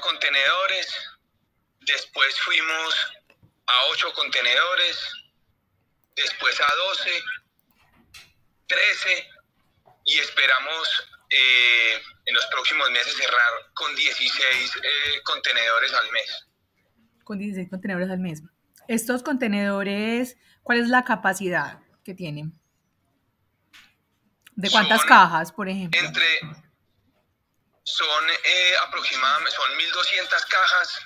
contenedores, después fuimos a 8 contenedores, después a 12, 13 y esperamos eh, en los próximos meses cerrar con 16 eh, contenedores al mes. Con 16 contenedores al mes. Estos contenedores, ¿cuál es la capacidad que tienen? ¿De cuántas cajas, por ejemplo? Entre, son eh, aproximadamente, son 1.200 cajas,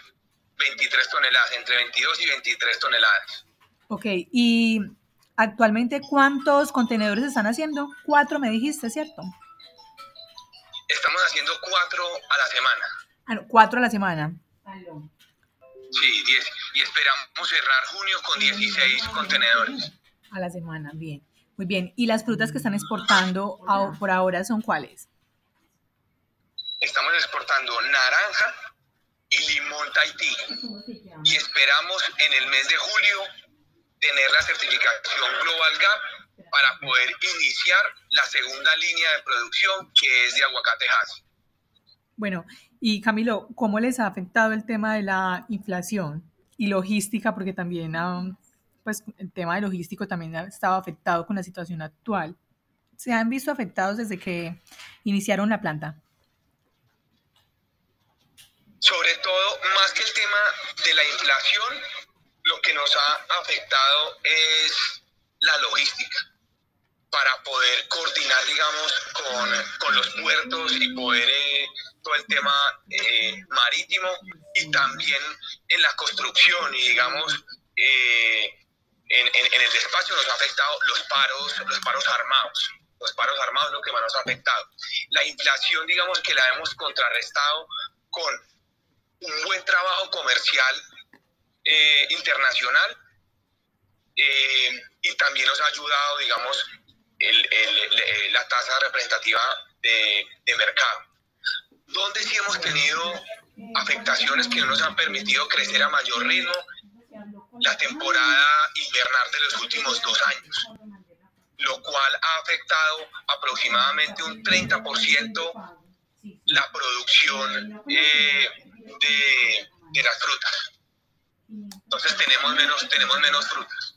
23 toneladas, entre 22 y 23 toneladas. Ok, y actualmente cuántos contenedores están haciendo? Cuatro me dijiste, ¿cierto? Estamos haciendo cuatro a la semana. Ah, cuatro a la semana. Sí, 10. Y esperamos cerrar junio con 16 contenedores. A la semana, bien. Muy bien. ¿Y las frutas que están exportando por ahora son cuáles? Estamos exportando naranja y limón Tahití. Y esperamos en el mes de julio tener la certificación Global Gap para poder iniciar la segunda línea de producción que es de aguacate Hass. Bueno, y Camilo, ¿cómo les ha afectado el tema de la inflación y logística? Porque también pues el tema de logístico también ha estado afectado con la situación actual. ¿Se han visto afectados desde que iniciaron la planta? Sobre todo, más que el tema de la inflación, lo que nos ha afectado es la logística para poder coordinar, digamos, con, con los puertos y poder eh, todo el tema eh, marítimo y también en la construcción y, digamos, eh, en, en, el despacho nos ha afectado los paros, los paros armados. Los paros armados lo que más nos ha afectado. La inflación, digamos que la hemos contrarrestado con un buen trabajo comercial eh, internacional eh, y también nos ha ayudado, digamos, el, el, la tasa representativa de, de mercado. Donde sí hemos tenido afectaciones que no nos han permitido crecer a mayor ritmo la temporada invernal de los últimos dos años, lo cual ha afectado aproximadamente un 30% la producción eh, de, de las frutas. Entonces tenemos menos, tenemos menos frutas.